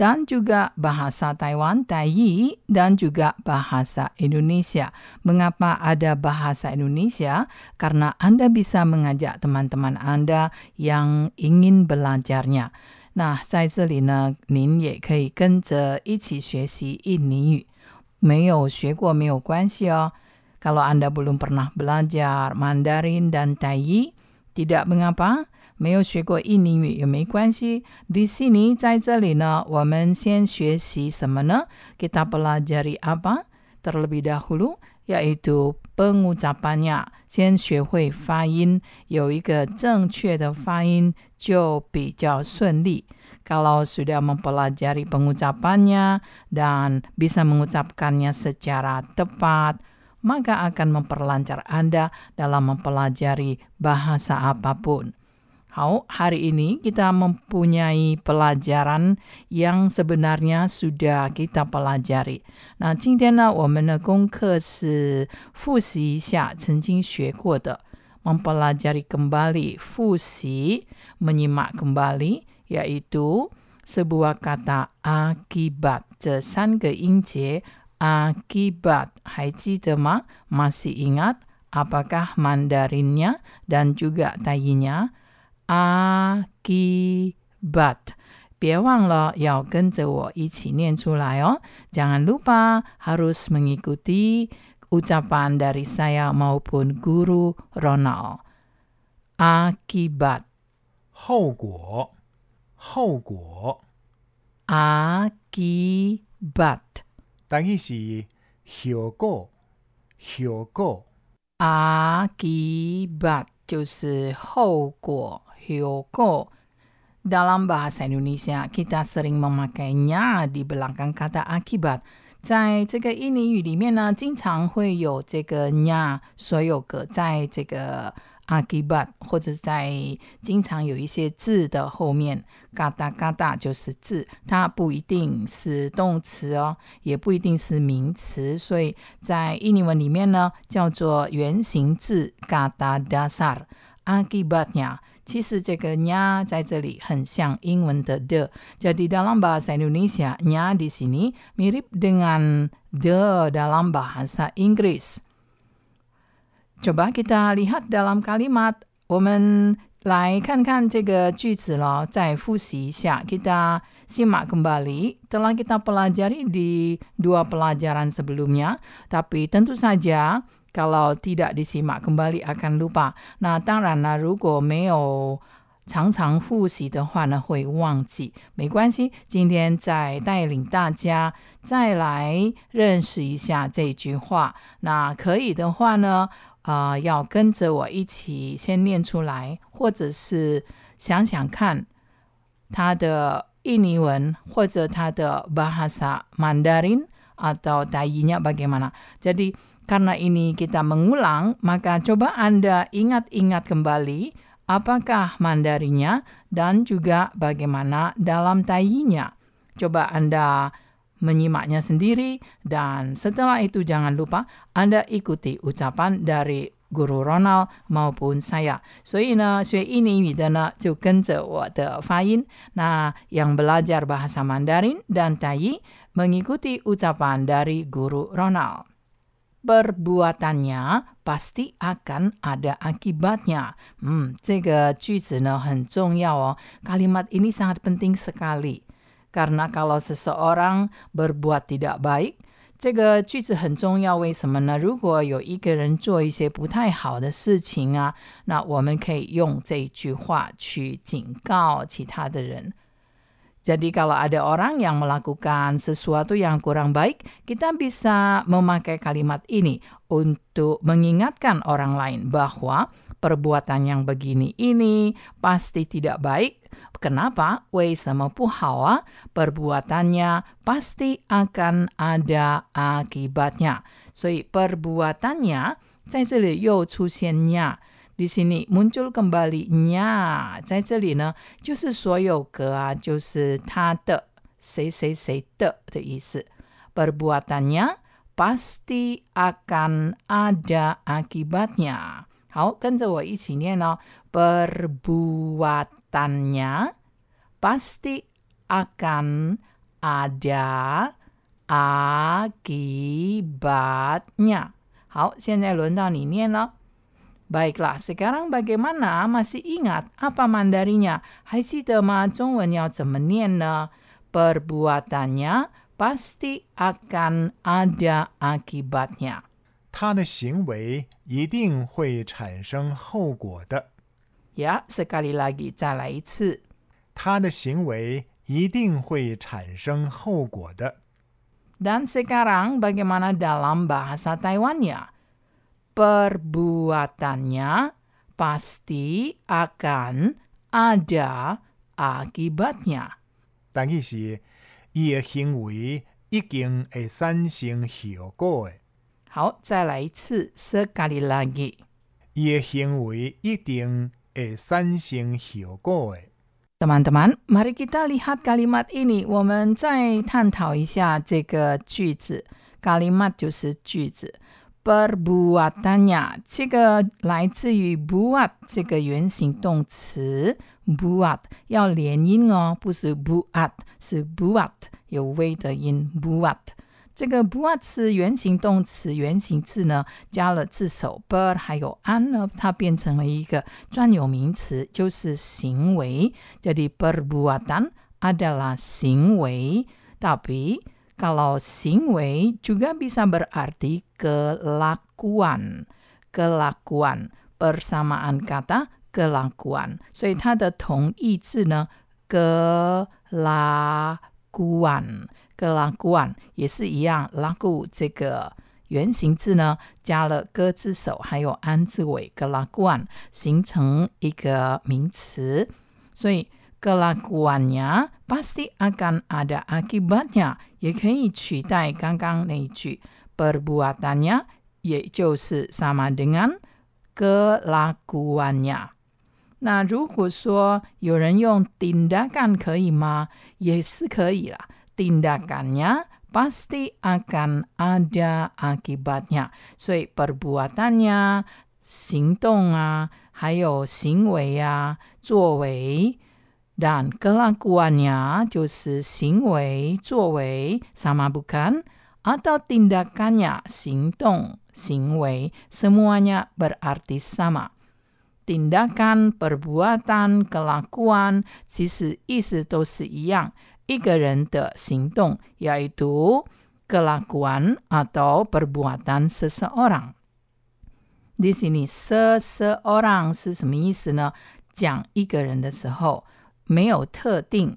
dan juga bahasa Taiwan, Taiyi, dan juga bahasa Indonesia. Mengapa ada bahasa Indonesia? Karena Anda bisa mengajak teman-teman Anda yang ingin belajarnya. 那在这里呢，您也可以跟着一起学习印尼语。没有学过没有关系哦。Kalau Anda belum pernah belajar Mandarin dan Taiyi, tidak mengapa. 没有学过印尼语也没关系。Di sini 在这里呢，我们先学习什么呢？Kita pelajari apa? Terlebih dahulu yaitu pengucapannya. 先学会发音，有一个正确的发音就比较顺利。Kalau sudah mempelajari pengucapannya dan bisa mengucapkannya secara tepat, maka akan memperlancar Anda dalam mempelajari bahasa apapun. 好, hari ini kita mempunyai pelajaran yang sebenarnya sudah kita pelajari. 那今天呢，我们的功课是复习一下曾经学过的，mempelajari kembali, 复习 menyimak kembali, yaitu sebuah kata akibat. 这三个音节 akibat 还记得吗？masih ingat apakah Mandarinnya dan juga Taiyinya akibat。别忘了要跟着我一起念出来哦！Jangan lupa harus mengikuti ucapan dari saya maupun guru Ronald. Akibat 后果，后果， akibat 等于是效果，效果。 akibat 就是后果 hyoko. Dalam bahasa Indonesia, kita sering memakainya di belakang kata akibat. 在这个印尼语里面呢，经常会有这个 nya 所有格在这个 akibat 或者是在经常有一些字的后面，gata gata 就是字，它不一定是动词哦，也不一定是名词，所以在印尼文里面呢，叫做原形字 gata dasar akibatnya。 其实这个 nya 在这里很像英文的 the，jadi dalam bahasa Indonesia nya di sini mirip dengan the dalam bahasa Inggris。coba kita lihat dalam kalimat，我们来看看这个句子咯，再复习一下。Kita simak kembali telah kita pelajari di dua pelajaran sebelumnya, tapi tentu saja kalau tidak disimak kembali akan lupa。那当然了，如果没有常常复习的话呢，会忘记。没关系，今天再带领大家再来认识一下这句话。那可以的话呢，啊、呃，要跟着我一起先念出来，或者是想想看它的印尼文或者它的 bahasa Mandarin atau tayinya bagaimana. Jadi karena ini kita mengulang, maka coba Anda ingat-ingat kembali apakah mandarinya dan juga bagaimana dalam tayinya. Coba Anda menyimaknya sendiri dan setelah itu jangan lupa Anda ikuti ucapan dari Guru Ronald maupun saya. So, ini, ini nah, yang belajar bahasa Mandarin dan Tayi mengikuti ucapan dari guru Ronald. Perbuatannya pasti akan ada akibatnya. Hmm, 这个句子呢很重要哦。Kalimat ini sangat penting sekali. Karena kalau seseorang berbuat tidak baik, 这个句子很重要，为什么呢？如果有一个人做一些不太好的事情啊，那我们可以用这一句话去警告其他的人。 Jadi kalau ada orang yang melakukan sesuatu yang kurang baik, kita bisa memakai kalimat ini untuk mengingatkan orang lain bahwa perbuatan yang begini ini pasti tidak baik. Kenapa? 为什么不好啊？perbuatannya pasti akan ada akibatnya. 所以 perbuatannya 在这里又出现 nya。 di sini muncul kembali nya，在这里呢，就是所有格啊，就是他的谁谁谁的的意思。Perbuatannya pasti akan ada akibatnya。好，跟着我一起念哦。Perbuatannya pasti akan ada akibatnya。好，现在轮到你念了。 Baiklah, sekarang bagaimana? Masih ingat apa mandarinya? 还记得吗？中文要怎么念呢？Perbuatannya pasti akan ada akibatnya. 他的行为一定会产生后果的。 Ya, sekali lagi 再来一次。他的行为一定会产生后果的。 Dan sekarang bagaimana dalam bahasa Taiwannya? Perbuatannya pasti akan ada akibatnya. 但伊是伊的行为已经会产生效果的。好，再来一次，sekali lagi。伊的行为一定会产生效果的。 Teman-teman, mari kita lihat kalimat ini. 我们再探讨一下这个句子。kalimat 就是句子。 Perbuatannya 这个来自于 buat 这个原形动词 buat 要连音哦，不是 buat，是 buat 有 v 的音 buat。这个 buat 是原形动词，原形字呢加了字首 ber 还有 an 呢，它变成了一个专有名词，就是行为。Jadi perbuatan adalah 行为，tapi kalau 行为 juga bisa berarti kelakuan, kelakuan persamaan kata kelakuan，所以它的同义字呢 kelakuan。kelakuan 也是一样，laku 这个原形字呢，加了歌字首，还有安字尾，kelakuan 形成一个名词。所以 kelakuannya pasti akan ada akibatnya，也可以取代刚刚那一句 perbuatannya，也就是 sama dengan kelakuannya。那如果说有人用 tindakan 可以吗？也是可以啦。tindakannya pasti akan ada akibatnya. 所以 perbuatannya, 行动啊，还有行为啊，作为 dan kelakuannya 就是行为、作为 sama bukan atau tindakannya 行动、行为 semuanya berarti sama. Tindakan, perbuatan, kelakuan 其实意思都是一样。一个人的行动，yaitu kelakuan atau perbuatan seseorang。di sini seseorang 是什么意思呢？讲一个人的时候， 没有特定，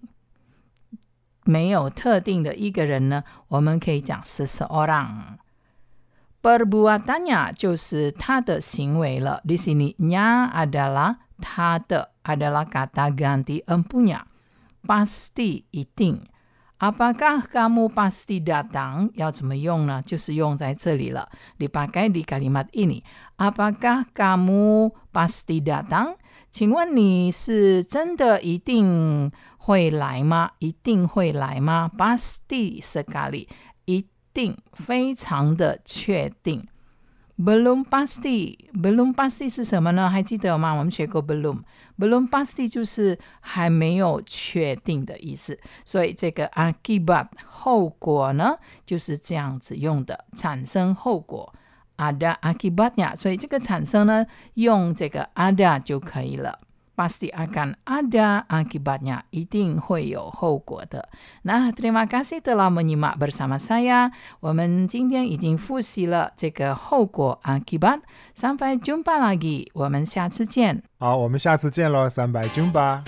没有特定的一个人呢，我们可以讲 seseorang。perbuatannya 就是他的行为了。di sini nya adalah 他的 adalah kata ganti empunya。pasti 一定。Apakah kamu pasti datang？要怎么用呢？就是用在这里了。dipakai di kalimat ini。Apakah kamu pasti datang？ 请问你是真的一定会来吗？一定会来吗？Basti sekali，一定，非常的确定。belum pasti，belum pasti 是什么呢？还记得吗？我们学过 belum，belum pasti 就是还没有确定的意思。所以这个 akibat 后果呢，就是这样子用的，产生后果。ada akibatnya，所以这个产生呢，用这个 ada 就可以了。pasti akan ada akibatnya，一定会有后果的。那 terima kasih telah menyimak bersama saya。我们今天已经复习了这个后果 akibat。sampai jumpa lagi，我们下次见。好，我们下次见喽，三百军吧。